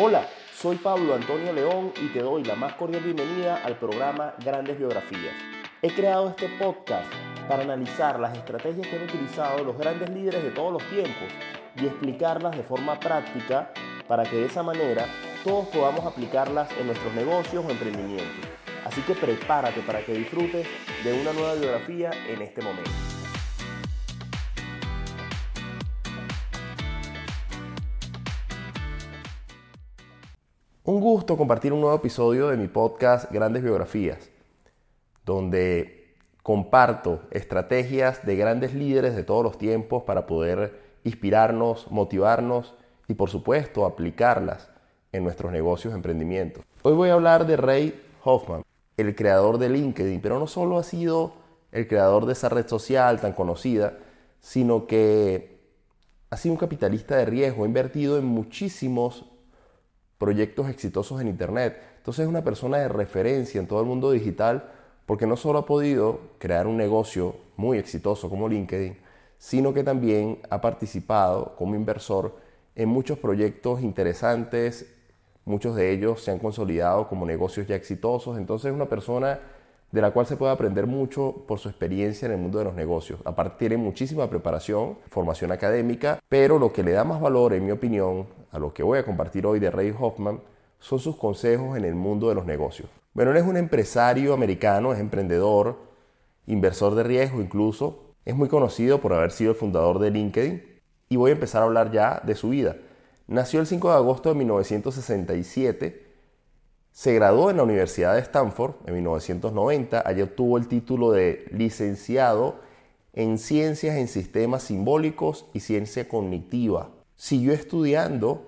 Hola, soy Pablo Antonio León y te doy la más cordial bienvenida al programa Grandes Biografías. He creado este podcast para analizar las estrategias que han utilizado los grandes líderes de todos los tiempos y explicarlas de forma práctica para que de esa manera todos podamos aplicarlas en nuestros negocios o emprendimientos. Así que prepárate para que disfrutes de una nueva biografía en este momento. Un gusto compartir un nuevo episodio de mi podcast Grandes Biografías, donde comparto estrategias de grandes líderes de todos los tiempos para poder inspirarnos, motivarnos y por supuesto aplicarlas en nuestros negocios emprendimientos. Hoy voy a hablar de Ray Hoffman, el creador de LinkedIn, pero no solo ha sido el creador de esa red social tan conocida, sino que ha sido un capitalista de riesgo, ha invertido en muchísimos proyectos exitosos en Internet. Entonces es una persona de referencia en todo el mundo digital porque no solo ha podido crear un negocio muy exitoso como LinkedIn, sino que también ha participado como inversor en muchos proyectos interesantes, muchos de ellos se han consolidado como negocios ya exitosos, entonces es una persona de la cual se puede aprender mucho por su experiencia en el mundo de los negocios. Aparte tiene muchísima preparación, formación académica, pero lo que le da más valor, en mi opinión, a lo que voy a compartir hoy de Ray Hoffman, son sus consejos en el mundo de los negocios. Bueno, él es un empresario americano, es emprendedor, inversor de riesgo incluso, es muy conocido por haber sido el fundador de LinkedIn y voy a empezar a hablar ya de su vida. Nació el 5 de agosto de 1967 se graduó en la Universidad de Stanford en 1990. Allí obtuvo el título de licenciado en Ciencias en Sistemas Simbólicos y Ciencia Cognitiva. Siguió estudiando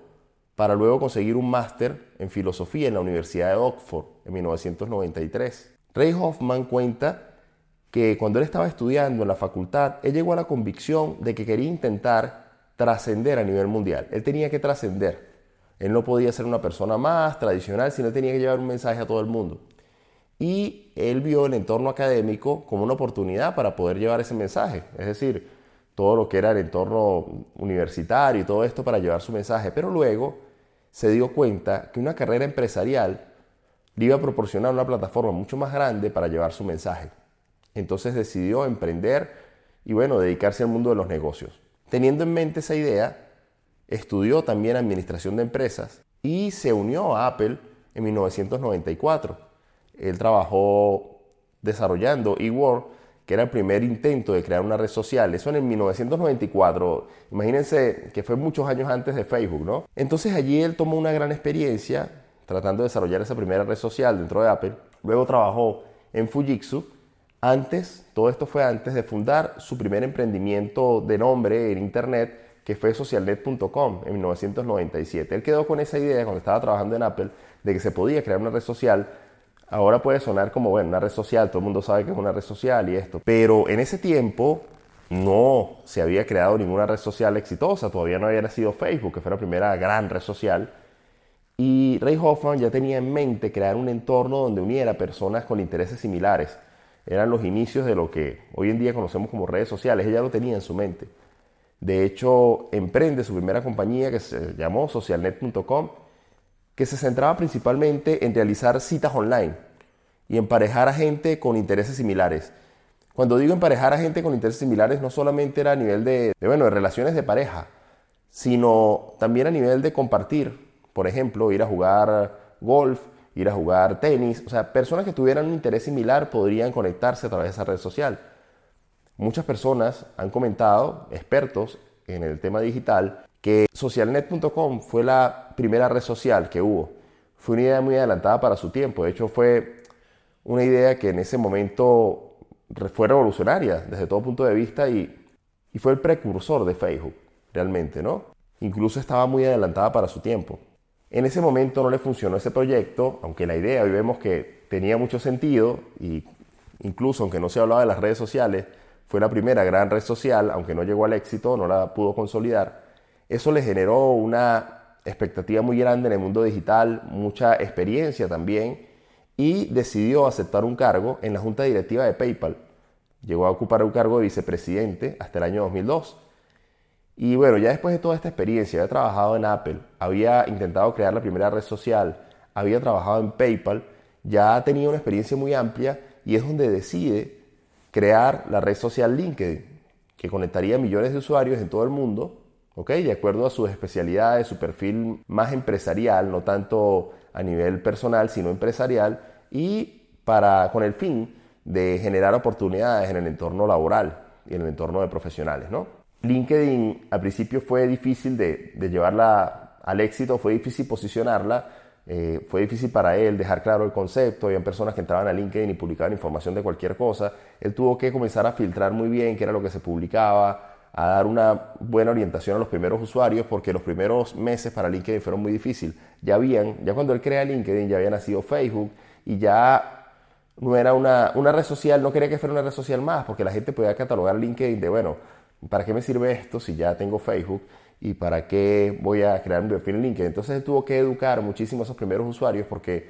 para luego conseguir un máster en Filosofía en la Universidad de Oxford en 1993. Ray Hoffman cuenta que cuando él estaba estudiando en la facultad, él llegó a la convicción de que quería intentar trascender a nivel mundial. Él tenía que trascender. Él no podía ser una persona más tradicional, sino tenía que llevar un mensaje a todo el mundo. Y él vio el entorno académico como una oportunidad para poder llevar ese mensaje. Es decir, todo lo que era el entorno universitario y todo esto para llevar su mensaje. Pero luego se dio cuenta que una carrera empresarial le iba a proporcionar una plataforma mucho más grande para llevar su mensaje. Entonces decidió emprender y bueno, dedicarse al mundo de los negocios. Teniendo en mente esa idea, Estudió también Administración de Empresas y se unió a Apple en 1994. Él trabajó desarrollando eWorld, que era el primer intento de crear una red social. Eso en 1994. Imagínense que fue muchos años antes de Facebook, ¿no? Entonces allí él tomó una gran experiencia tratando de desarrollar esa primera red social dentro de Apple. Luego trabajó en Fujitsu. Antes, todo esto fue antes de fundar su primer emprendimiento de nombre en Internet, que fue socialnet.com en 1997. Él quedó con esa idea cuando estaba trabajando en Apple de que se podía crear una red social. Ahora puede sonar como, bueno, una red social, todo el mundo sabe que es una red social y esto. Pero en ese tiempo no se había creado ninguna red social exitosa, todavía no había nacido Facebook, que fue la primera gran red social. Y Ray Hoffman ya tenía en mente crear un entorno donde uniera personas con intereses similares. Eran los inicios de lo que hoy en día conocemos como redes sociales. Ella lo tenía en su mente. De hecho, emprende su primera compañía que se llamó socialnet.com, que se centraba principalmente en realizar citas online y emparejar a gente con intereses similares. Cuando digo emparejar a gente con intereses similares, no solamente era a nivel de, bueno, de relaciones de pareja, sino también a nivel de compartir. Por ejemplo, ir a jugar golf, ir a jugar tenis. O sea, personas que tuvieran un interés similar podrían conectarse a través de esa red social. Muchas personas han comentado, expertos en el tema digital, que socialnet.com fue la primera red social que hubo. Fue una idea muy adelantada para su tiempo. De hecho, fue una idea que en ese momento fue revolucionaria desde todo punto de vista y, y fue el precursor de Facebook, realmente, ¿no? Incluso estaba muy adelantada para su tiempo. En ese momento no le funcionó ese proyecto, aunque la idea hoy vemos que tenía mucho sentido y incluso aunque no se hablaba de las redes sociales, fue la primera gran red social, aunque no llegó al éxito, no la pudo consolidar. Eso le generó una expectativa muy grande en el mundo digital, mucha experiencia también, y decidió aceptar un cargo en la junta directiva de PayPal. Llegó a ocupar un cargo de vicepresidente hasta el año 2002. Y bueno, ya después de toda esta experiencia, había trabajado en Apple, había intentado crear la primera red social, había trabajado en PayPal, ya tenía una experiencia muy amplia y es donde decide crear la red social LinkedIn, que conectaría a millones de usuarios en todo el mundo, ¿ok? De acuerdo a sus especialidades, su perfil más empresarial, no tanto a nivel personal, sino empresarial, y para, con el fin de generar oportunidades en el entorno laboral y en el entorno de profesionales, ¿no? LinkedIn al principio fue difícil de, de llevarla al éxito, fue difícil posicionarla, eh, fue difícil para él dejar claro el concepto, había personas que entraban a LinkedIn y publicaban información de cualquier cosa, él tuvo que comenzar a filtrar muy bien qué era lo que se publicaba, a dar una buena orientación a los primeros usuarios, porque los primeros meses para LinkedIn fueron muy difíciles. Ya habían, ya cuando él crea LinkedIn, ya había nacido Facebook y ya no era una, una red social, no quería que fuera una red social más, porque la gente podía catalogar LinkedIn de, bueno, ¿para qué me sirve esto si ya tengo Facebook? y para qué voy a crear un perfil en LinkedIn. Entonces él tuvo que educar muchísimo a esos primeros usuarios porque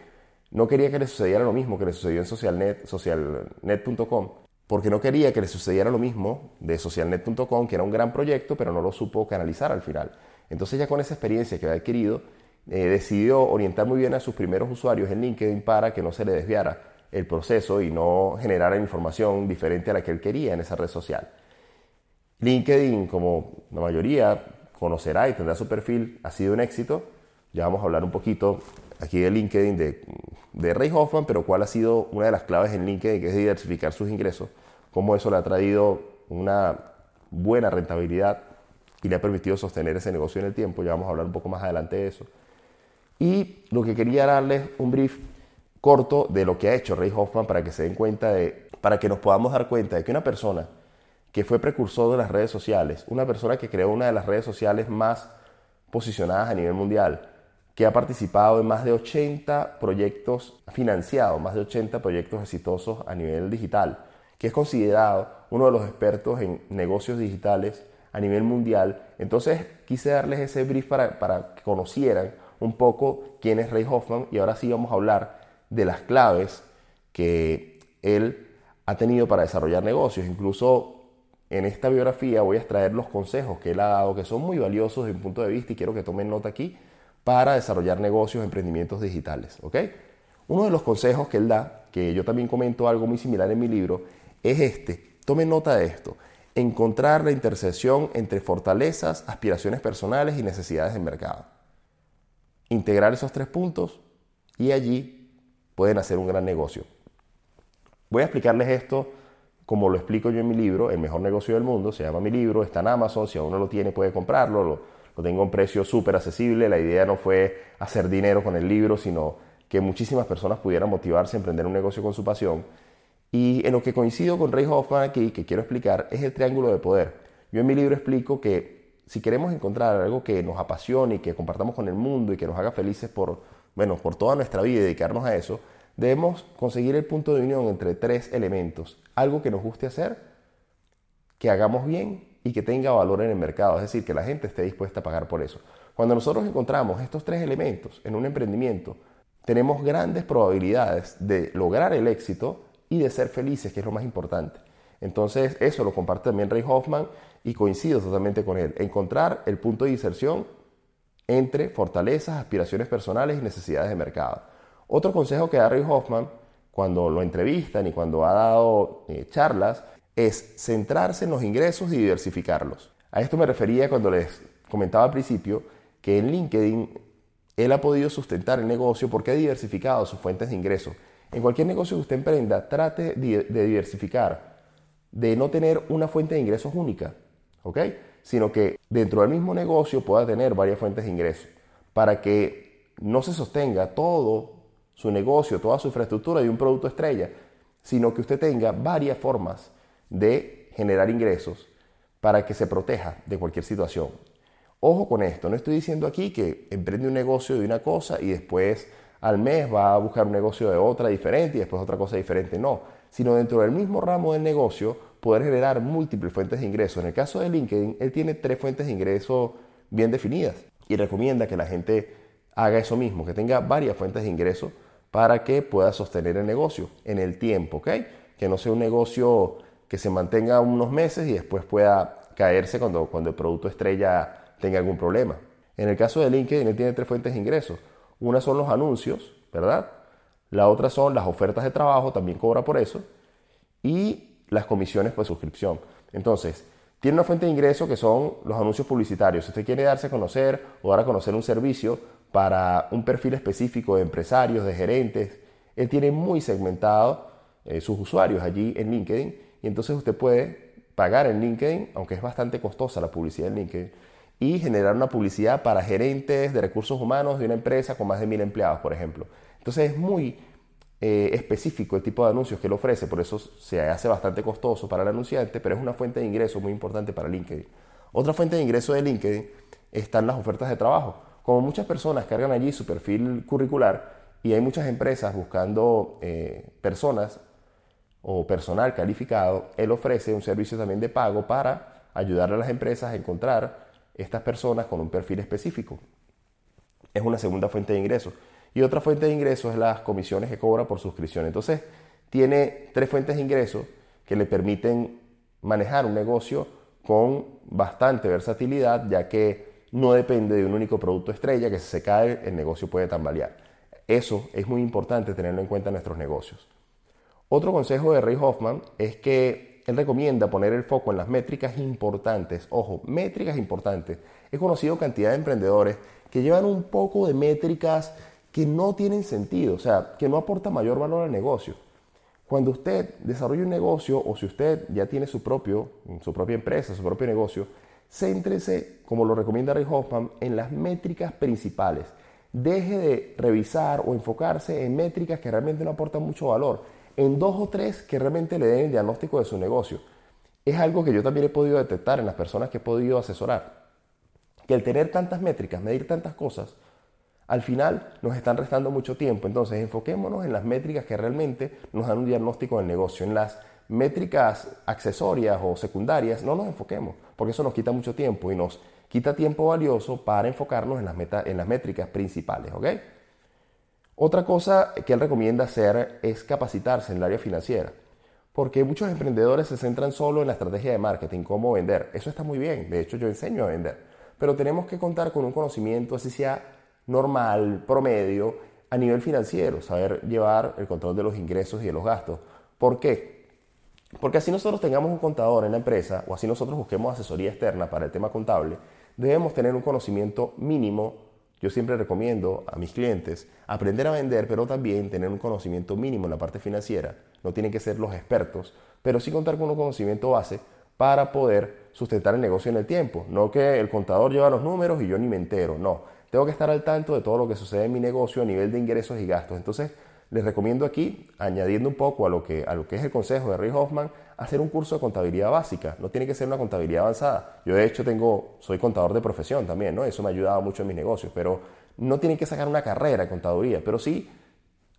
no quería que le sucediera lo mismo que le sucedió en socialnet, socialnet.com, porque no quería que le sucediera lo mismo de socialnet.com, que era un gran proyecto, pero no lo supo canalizar al final. Entonces ya con esa experiencia que había adquirido, eh, decidió orientar muy bien a sus primeros usuarios en LinkedIn para que no se le desviara el proceso y no generara información diferente a la que él quería en esa red social. LinkedIn, como la mayoría, conocerá y tendrá su perfil, ha sido un éxito. Ya vamos a hablar un poquito aquí de LinkedIn de, de Ray Hoffman, pero cuál ha sido una de las claves en LinkedIn, que es diversificar sus ingresos, cómo eso le ha traído una buena rentabilidad y le ha permitido sostener ese negocio en el tiempo. Ya vamos a hablar un poco más adelante de eso. Y lo que quería darles un brief corto de lo que ha hecho Ray Hoffman para que se den cuenta de, para que nos podamos dar cuenta de que una persona que fue precursor de las redes sociales, una persona que creó una de las redes sociales más posicionadas a nivel mundial, que ha participado en más de 80 proyectos financiados, más de 80 proyectos exitosos a nivel digital, que es considerado uno de los expertos en negocios digitales a nivel mundial. Entonces quise darles ese brief para, para que conocieran un poco quién es Ray Hoffman y ahora sí vamos a hablar de las claves que él ha tenido para desarrollar negocios. Incluso en esta biografía voy a extraer los consejos que él ha dado, que son muy valiosos desde mi punto de vista y quiero que tomen nota aquí para desarrollar negocios, emprendimientos digitales. Uno de los consejos que él da, que yo también comento algo muy similar en mi libro, es este. Tomen nota de esto. Encontrar la intersección entre fortalezas, aspiraciones personales y necesidades del mercado. Integrar esos tres puntos y allí pueden hacer un gran negocio. Voy a explicarles esto como lo explico yo en mi libro, El mejor negocio del mundo, se llama mi libro, está en Amazon, si aún no lo tiene puede comprarlo, lo, tengo a un precio súper accesible, la idea no fue hacer dinero con el libro, sino que muchísimas personas pudieran motivarse a emprender un negocio con su pasión. Y en lo que coincido con Ray Hoffman aquí, que quiero explicar, es el triángulo de poder. Yo en mi libro explico que si queremos encontrar algo que nos apasione y que compartamos con el mundo y que nos haga felices por, bueno, por toda nuestra vida y dedicarnos a eso, debemos conseguir el punto de unión entre tres elementos. Algo que nos guste hacer, que hagamos bien y que tenga valor en el mercado, es decir, que la gente esté dispuesta a pagar por eso. Cuando nosotros encontramos estos tres elementos en un emprendimiento, tenemos grandes probabilidades de lograr el éxito y de ser felices, que es lo más importante. Entonces, eso lo comparte también Ray Hoffman y coincido totalmente con él. Encontrar el punto de inserción entre fortalezas, aspiraciones personales y necesidades de mercado. Otro consejo que da Ray Hoffman cuando lo entrevistan y cuando ha dado eh, charlas es centrarse en los ingresos y diversificarlos. A esto me refería cuando les comentaba al principio que en LinkedIn él ha podido sustentar el negocio porque ha diversificado sus fuentes de ingresos. En cualquier negocio que usted emprenda, trate de diversificar, de no tener una fuente de ingresos única, ¿ok? Sino que dentro del mismo negocio pueda tener varias fuentes de ingresos para que no se sostenga todo su negocio, toda su infraestructura de un producto estrella, sino que usted tenga varias formas de generar ingresos para que se proteja de cualquier situación. Ojo con esto, no estoy diciendo aquí que emprende un negocio de una cosa y después al mes va a buscar un negocio de otra diferente y después otra cosa diferente, no, sino dentro del mismo ramo del negocio poder generar múltiples fuentes de ingresos. En el caso de LinkedIn, él tiene tres fuentes de ingreso bien definidas y recomienda que la gente haga eso mismo, que tenga varias fuentes de ingreso para que pueda sostener el negocio en el tiempo, ¿ok? Que no sea un negocio que se mantenga unos meses y después pueda caerse cuando, cuando el producto estrella tenga algún problema. En el caso de LinkedIn, él tiene tres fuentes de ingresos. Una son los anuncios, ¿verdad? La otra son las ofertas de trabajo, también cobra por eso. Y las comisiones por suscripción. Entonces, tiene una fuente de ingreso que son los anuncios publicitarios. Si usted quiere darse a conocer o dar a conocer un servicio para un perfil específico de empresarios, de gerentes, él tiene muy segmentado eh, sus usuarios allí en LinkedIn y entonces usted puede pagar en LinkedIn, aunque es bastante costosa la publicidad en LinkedIn, y generar una publicidad para gerentes de recursos humanos de una empresa con más de mil empleados, por ejemplo. Entonces es muy eh, específico el tipo de anuncios que él ofrece, por eso se hace bastante costoso para el anunciante, pero es una fuente de ingreso muy importante para LinkedIn. Otra fuente de ingreso de LinkedIn están las ofertas de trabajo. Como muchas personas cargan allí su perfil curricular y hay muchas empresas buscando eh, personas o personal calificado, él ofrece un servicio también de pago para ayudar a las empresas a encontrar estas personas con un perfil específico. Es una segunda fuente de ingresos. Y otra fuente de ingresos es las comisiones que cobra por suscripción. Entonces, tiene tres fuentes de ingresos que le permiten manejar un negocio con bastante versatilidad, ya que no depende de un único producto estrella que si se cae el negocio puede tambalear. Eso es muy importante tenerlo en cuenta en nuestros negocios. Otro consejo de Ray Hoffman es que él recomienda poner el foco en las métricas importantes. Ojo, métricas importantes. He conocido cantidad de emprendedores que llevan un poco de métricas que no tienen sentido, o sea, que no aportan mayor valor al negocio. Cuando usted desarrolla un negocio o si usted ya tiene su, propio, su propia empresa, su propio negocio, céntrese, como lo recomienda Ray Hoffman, en las métricas principales. Deje de revisar o enfocarse en métricas que realmente no aportan mucho valor, en dos o tres que realmente le den el diagnóstico de su negocio. Es algo que yo también he podido detectar en las personas que he podido asesorar. Que el tener tantas métricas, medir tantas cosas, al final nos están restando mucho tiempo. Entonces, enfoquémonos en las métricas que realmente nos dan un diagnóstico del negocio. En las métricas accesorias o secundarias, no nos enfoquemos, porque eso nos quita mucho tiempo y nos quita tiempo valioso para enfocarnos en las, en las métricas principales. ¿ok? Otra cosa que él recomienda hacer es capacitarse en el área financiera, porque muchos emprendedores se centran solo en la estrategia de marketing, cómo vender. Eso está muy bien, de hecho yo enseño a vender, pero tenemos que contar con un conocimiento, así sea normal, promedio, a nivel financiero, saber llevar el control de los ingresos y de los gastos. ¿Por qué? Porque así nosotros tengamos un contador en la empresa o así nosotros busquemos asesoría externa para el tema contable, debemos tener un conocimiento mínimo. Yo siempre recomiendo a mis clientes aprender a vender, pero también tener un conocimiento mínimo en la parte financiera. No tienen que ser los expertos, pero sí contar con un conocimiento base para poder sustentar el negocio en el tiempo. No que el contador lleva los números y yo ni me entero, no tengo que estar al tanto de todo lo que sucede en mi negocio a nivel de ingresos y gastos. Entonces, les recomiendo aquí, añadiendo un poco a lo que, a lo que es el consejo de Ray Hoffman, hacer un curso de contabilidad básica. No tiene que ser una contabilidad avanzada. Yo, de hecho, tengo, soy contador de profesión también, ¿no? Eso me ha ayudado mucho en mis negocios, pero no tienen que sacar una carrera de contaduría, pero sí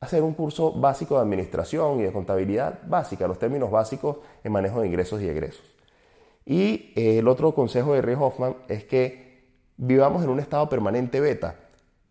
hacer un curso básico de administración y de contabilidad básica, los términos básicos en manejo de ingresos y egresos. Y eh, el otro consejo de Ray Hoffman es que vivamos en un estado permanente beta.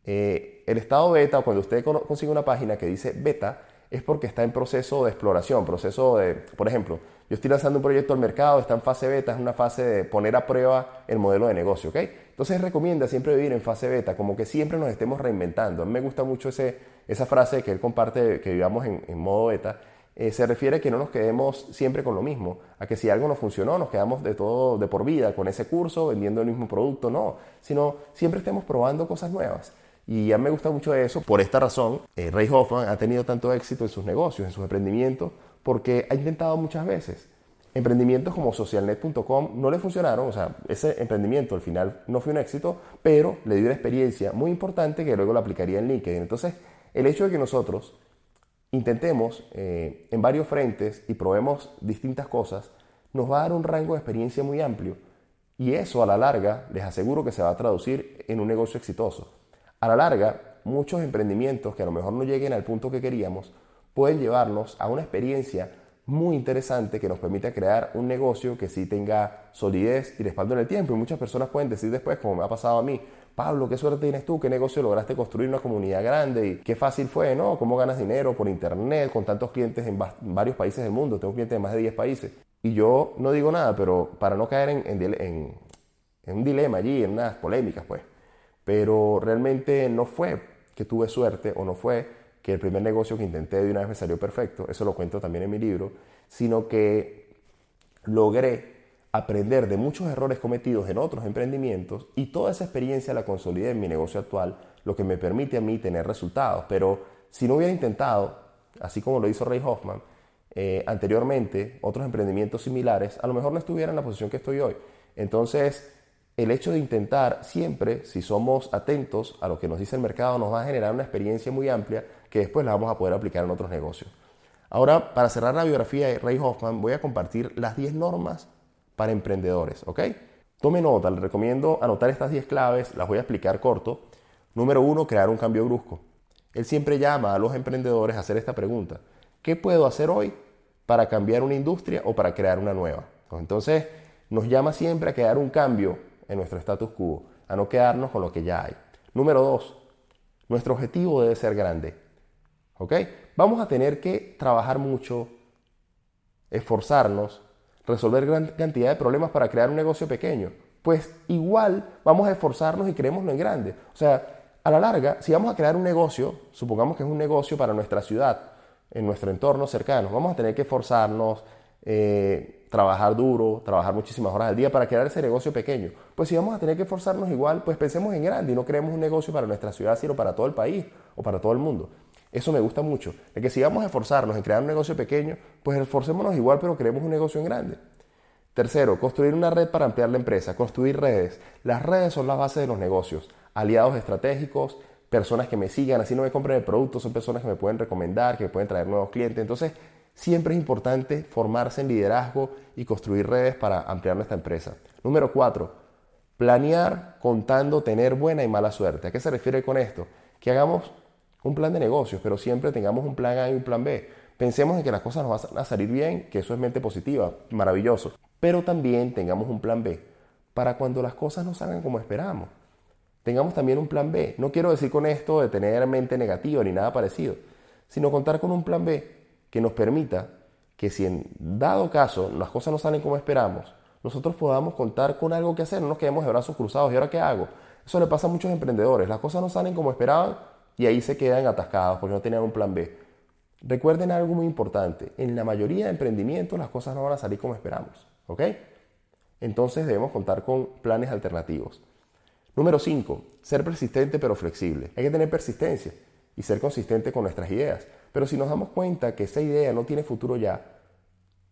Eh, el estado beta, cuando usted consigue una página que dice beta, es porque está en proceso de exploración, proceso de, por ejemplo, yo estoy lanzando un proyecto al mercado, está en fase beta, es una fase de poner a prueba el modelo de negocio, ¿ok? Entonces recomienda siempre vivir en fase beta, como que siempre nos estemos reinventando. A mí me gusta mucho ese, esa frase que él comparte, que vivamos en, modo beta, eh, se refiere a que no nos quedemos siempre con lo mismo, a que si algo no funcionó nos quedamos de todo de por vida con ese curso vendiendo el mismo producto, no, sino siempre estemos probando cosas nuevas. Y ya me gusta mucho eso. Por esta razón, eh, Ray Hoffman ha tenido tanto éxito en sus negocios, en sus emprendimientos, porque ha intentado muchas veces. Emprendimientos como socialnet.com no le funcionaron, o sea, ese emprendimiento al final no fue un éxito, pero le dio una experiencia muy importante que luego la aplicaría en LinkedIn. Entonces, el hecho de que nosotros intentemos eh, en varios frentes y probemos distintas cosas, nos va a dar un rango de experiencia muy amplio. Y eso a la larga les aseguro que se va a traducir en un negocio exitoso. A la larga, muchos emprendimientos que a lo mejor no lleguen al punto que queríamos, pueden llevarnos a una experiencia muy interesante que nos permita crear un negocio que sí tenga solidez y respaldo en el tiempo. Y muchas personas pueden decir después, como me ha pasado a mí, Pablo, qué suerte tienes tú, qué negocio lograste construir una comunidad grande y qué fácil fue, ¿no? ¿Cómo ganas dinero por internet con tantos clientes en varios países del mundo? Tengo clientes de más de 10 países. Y yo no digo nada, pero para no caer en, en un dilema allí, en unas polémicas, pues. Pero realmente no fue que tuve suerte o no fue que el primer negocio que intenté de una vez me salió perfecto, eso lo cuento también en mi libro, sino que logré aprender de muchos errores cometidos en otros emprendimientos y toda esa experiencia la consolidé en mi negocio actual, lo que me permite a mí tener resultados. Pero si no hubiera intentado, así como lo hizo Ray Hoffman, eh, anteriormente, otros emprendimientos similares, a lo mejor no estuviera en la posición que estoy hoy. Entonces, el hecho de intentar siempre, si somos atentos a lo que nos dice el mercado, nos va a generar una experiencia muy amplia que después la vamos a poder aplicar en otros negocios. Ahora, para cerrar la biografía de Ray Hoffman, voy a compartir las 10 normas para emprendedores, ¿ok? Tome nota, les recomiendo anotar estas 10 claves, las voy a explicar corto. Número uno, crear un cambio brusco. Él siempre llama a los emprendedores a hacer esta pregunta. ¿Qué puedo hacer hoy para cambiar una industria o para crear una nueva? Entonces, nos llama siempre a crear un cambio en nuestro status quo, a no quedarnos con lo que ya hay. Número dos, nuestro objetivo debe ser grande. ¿Ok? Vamos a tener que trabajar mucho, esforzarnos resolver gran cantidad de problemas para crear un negocio pequeño. Pues igual vamos a esforzarnos y creémoslo en grande. O sea, a la larga, si vamos a crear un negocio, supongamos que es un negocio para nuestra ciudad, en nuestro entorno cercano, vamos a tener que esforzarnos, eh, trabajar duro, trabajar muchísimas horas al día para crear ese negocio pequeño. Pues si vamos a tener que esforzarnos igual, pues pensemos en grande y no creemos un negocio para nuestra ciudad, sino para todo el país o para todo el mundo. Eso me gusta mucho. De que si vamos a esforzarnos en crear un negocio pequeño, pues esforcémonos igual, pero creemos un negocio en grande. Tercero, construir una red para ampliar la empresa, construir redes. Las redes son la base de los negocios. Aliados estratégicos, personas que me sigan, así no me compren el producto, son personas que me pueden recomendar, que me pueden traer nuevos clientes. Entonces, siempre es importante formarse en liderazgo y construir redes para ampliar nuestra empresa. Número cuatro, planear contando tener buena y mala suerte. ¿A qué se refiere con esto? Que hagamos un plan de negocios, pero siempre tengamos un plan A y un plan B. Pensemos en que las cosas nos van a salir bien, que eso es mente positiva, maravilloso. Pero también tengamos un plan B para cuando las cosas no salgan como esperamos. Tengamos también un plan B. No quiero decir con esto de tener mente negativa ni nada parecido, sino contar con un plan B que nos permita que si en dado caso las cosas no salen como esperamos, nosotros podamos contar con algo que hacer, no nos quedemos de brazos cruzados. ¿Y ahora qué hago? Eso le pasa a muchos emprendedores. Las cosas no salen como esperaban y ahí se quedan atascados porque no tenían un plan B. Recuerden algo muy importante, en la mayoría de emprendimientos las cosas no van a salir como esperamos, ¿ok? Entonces debemos contar con planes alternativos. Número 5, ser persistente pero flexible. Hay que tener persistencia y ser consistente con nuestras ideas. Pero si nos damos cuenta que esa idea no tiene futuro ya,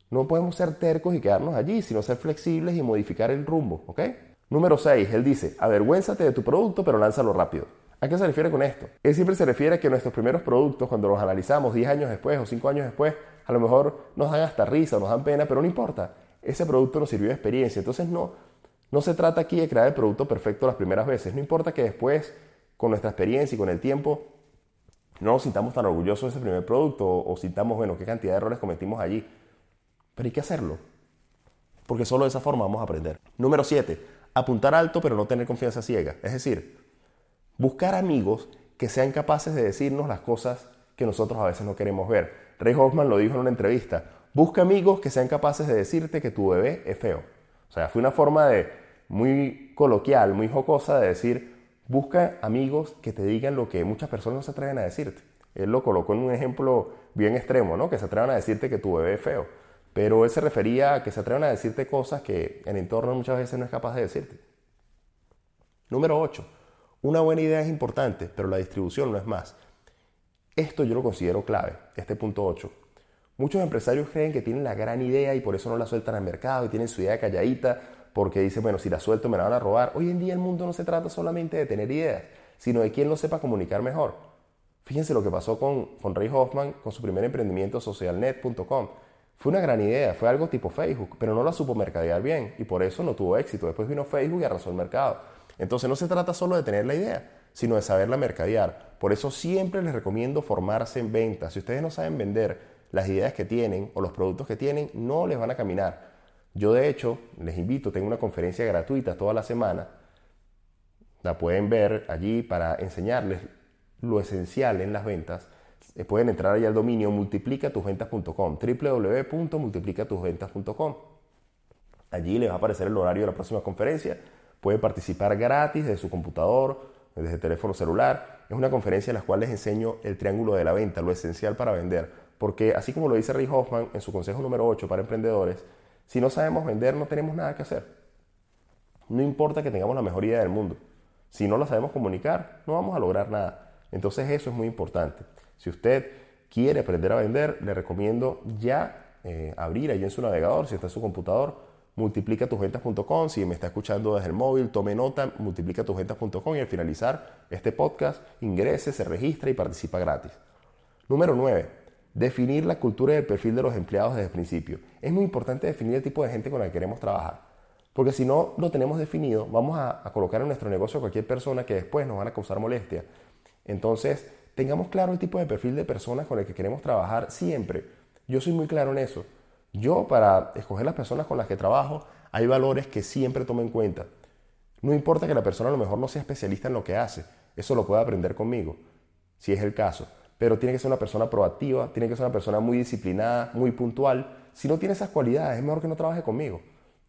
no podemos ser tercos y quedarnos allí, sino ser flexibles y modificar el rumbo, ¿ok? Número 6, él dice, avergüénzate de tu producto pero lánzalo rápido. ¿A qué se refiere con esto? Él siempre se refiere a que nuestros primeros productos, cuando los analizamos 10 años después o 5 años después, a lo mejor nos dan hasta risa o nos dan pena, pero no importa. Ese producto nos sirvió de experiencia. Entonces no, no se trata aquí de crear el producto perfecto las primeras veces. No importa que después, con nuestra experiencia y con el tiempo, no nos sintamos tan orgullosos de ese primer producto o, sintamos, bueno, qué cantidad de errores cometimos allí. Pero hay que hacerlo. Porque solo de esa forma vamos a aprender. Número 7. Apuntar alto pero no tener confianza ciega. Es decir, Buscar amigos que sean capaces de decirnos las cosas que nosotros a veces no queremos ver. Ray Hoffman lo dijo en una entrevista. Busca amigos que sean capaces de decirte que tu bebé es feo. O sea, fue una forma de muy coloquial, muy jocosa de decir, busca amigos que te digan lo que muchas personas no se atreven a decirte. Él lo colocó en un ejemplo bien extremo, ¿no? Que se atrevan a decirte que tu bebé es feo. Pero él se refería a que se atrevan a decirte cosas que el entorno muchas veces no es capaz de decirte. Número 8 una buena idea es importante, pero la distribución no es más. Esto yo lo considero clave, este punto 8. Muchos empresarios creen que tienen la gran idea y por eso no la sueltan al mercado y tienen su idea calladita porque dicen, bueno, si la suelto me la van a robar. Hoy en día el mundo no se trata solamente de tener ideas, sino de quien lo sepa comunicar mejor. Fíjense lo que pasó con, con Ray Hoffman con su primer emprendimiento socialnet.com. Fue una gran idea, fue algo tipo Facebook, pero no la supo mercadear bien y por eso no tuvo éxito. Después vino Facebook y arrasó el mercado. Entonces no se trata solo de tener la idea, sino de saberla mercadear. Por eso siempre les recomiendo formarse en ventas. Si ustedes no saben vender las ideas que tienen o los productos que tienen, no les van a caminar. Yo de hecho les invito, tengo una conferencia gratuita toda la semana La pueden ver allí para enseñarles lo esencial en las ventas. Eh, pueden entrar allí al dominio multiplicatuvventas.com, www.multiplicatuvventas.com. Allí les va a aparecer el horario de la próxima conferencia. Pueden participar gratis desde su computador, desde teléfono celular. Es una conferencia en la cual les enseño el triángulo de la venta, lo esencial para vender. Porque así como lo dice Ray Hoffman en su consejo número 8 para emprendedores, si no sabemos vender no tenemos nada que hacer. No importa que tengamos la mejor idea del mundo. Si no la sabemos comunicar, no vamos a lograr nada. Entonces eso es muy importante. Si usted quiere aprender a vender, le recomiendo ya eh, abrir ahí en su navegador, si está en su computador, multiplicatuvventas.com. Si me está escuchando desde el móvil, tome nota, multiplicatuvventas.com y al finalizar este podcast, ingrese, se registra y participa gratis. Número 9. Definir la cultura y el perfil de los empleados desde el principio. Es muy importante definir el tipo de gente con la que queremos trabajar. Porque si no lo tenemos definido, vamos a, colocar en nuestro negocio cualquier persona que después nos van a causar molestia. Entonces, tengamos claro el tipo de perfil de personas con el que queremos trabajar siempre. Yo soy muy claro en eso. Yo, para escoger las personas con las que trabajo, hay valores que siempre tomo en cuenta. No importa que la persona a lo mejor no sea especialista en lo que hace, eso lo puede aprender conmigo, si es el caso. Pero tiene que ser una persona proactiva, tiene que ser una persona muy disciplinada, muy puntual. Si no tiene esas cualidades, es mejor que no trabaje conmigo.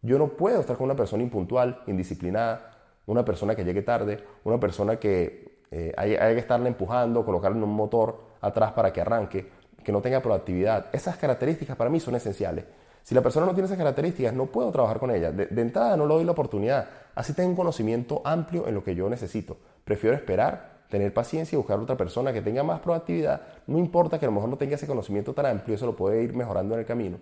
Yo no puedo estar con una persona impuntual, indisciplinada, una persona que llegue tarde, una persona que eh, hay, que estarle empujando, colocarle un motor atrás para que arranque que no tenga proactividad. Esas características para mí son esenciales. Si la persona no tiene esas características, no puedo trabajar con ella. De, entrada no le doy la oportunidad. Así tengo un conocimiento amplio en lo que yo necesito. Prefiero esperar, tener paciencia y buscar otra persona que tenga más proactividad. No importa que a lo mejor no tenga ese conocimiento tan amplio, eso lo puede ir mejorando en el camino.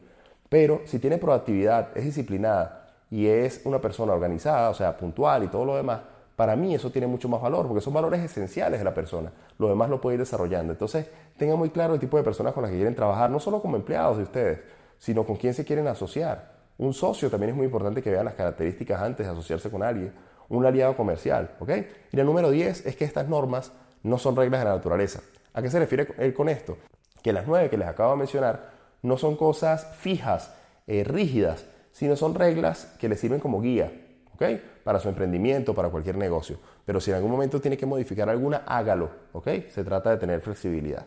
Pero si tiene proactividad, es disciplinada y es una persona organizada, o sea, puntual y todo lo demás, para mí eso tiene mucho más valor, porque son valores esenciales de la persona. Lo demás lo puede ir desarrollando. Entonces, tengan muy claro el tipo de personas con las que quieren trabajar, no solo como empleados de ustedes, sino con quién se quieren asociar. Un socio también es muy importante que vean las características antes de asociarse con alguien. Un aliado comercial, ¿ok? Y la número 10 es que estas normas no son reglas de la naturaleza. ¿A qué se refiere él con esto? Que las nueve que les acabo de mencionar no son cosas fijas, eh, rígidas, sino son reglas que les sirven como guía, para su emprendimiento, para cualquier negocio. Pero si en algún momento tiene que modificar alguna, hágalo, ¿ok? Se trata de tener flexibilidad.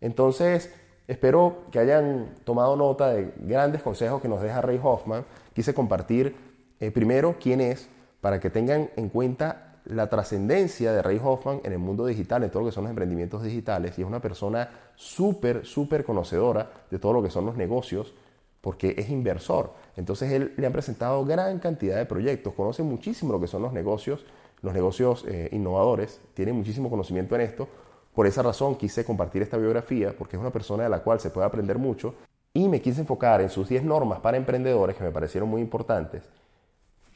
Entonces, espero que hayan tomado nota de grandes consejos que nos deja Ray Hoffman. Quise compartir eh, primero quién es, para que tengan en cuenta la trascendencia de Ray Hoffman en el mundo digital, en todo lo que son los emprendimientos digitales, y es una persona súper, súper conocedora de todo lo que son los negocios, porque es inversor. Entonces él le han presentado gran cantidad de proyectos, conoce muchísimo lo que son los negocios, los negocios eh, innovadores, tiene muchísimo conocimiento en esto. Por esa razón quise compartir esta biografía, porque es una persona de la cual se puede aprender mucho, y me quise enfocar en sus 10 normas para emprendedores que me parecieron muy importantes.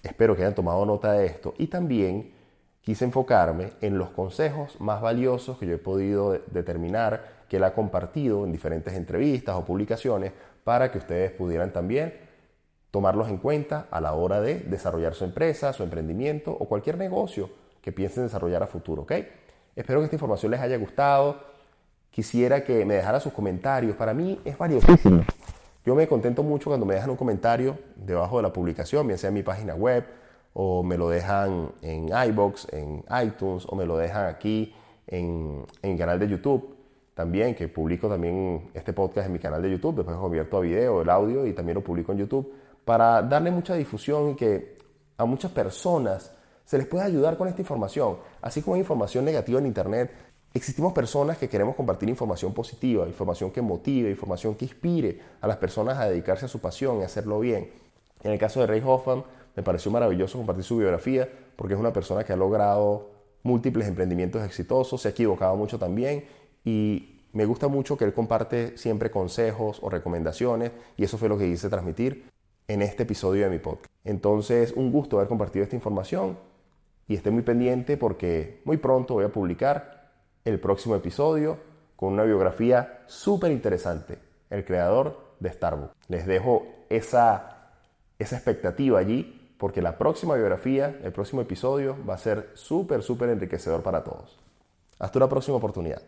Espero que hayan tomado nota de esto. Y también quise enfocarme en los consejos más valiosos que yo he podido determinar que él ha compartido en diferentes entrevistas o publicaciones para que ustedes pudieran también tomarlos en cuenta a la hora de desarrollar su empresa, su emprendimiento o cualquier negocio que piensen desarrollar a futuro, ¿ok? Espero que esta información les haya gustado. Quisiera que me dejaran sus comentarios. Para mí es valiosísimo. Yo me contento mucho cuando me dejan un comentario debajo de la publicación, bien sea en mi página web o me lo dejan en iBox, en iTunes o me lo dejan aquí en, en canal de YouTube también, que publico también este podcast en mi canal de YouTube, después lo convierto a video, el audio y también lo publico en YouTube, para darle mucha difusión y que a muchas personas se les pueda ayudar con esta información. Así como información negativa en Internet, existimos personas que queremos compartir información positiva, información que motive, información que inspire a las personas a dedicarse a su pasión y hacerlo bien. En el caso de Ray Hoffman, me pareció maravilloso compartir su biografía porque es una persona que ha logrado múltiples emprendimientos exitosos, se ha equivocado mucho también y me gusta mucho que él comparte siempre consejos o recomendaciones y eso fue lo que quise transmitir en este episodio de mi podcast. Entonces, un gusto haber compartido esta información y esté muy pendiente porque muy pronto voy a publicar el próximo episodio con una biografía súper interesante, el creador de Starbucks. Les dejo esa, esa expectativa allí porque la próxima biografía, el próximo episodio va a ser súper, súper enriquecedor para todos. Hasta una próxima oportunidad.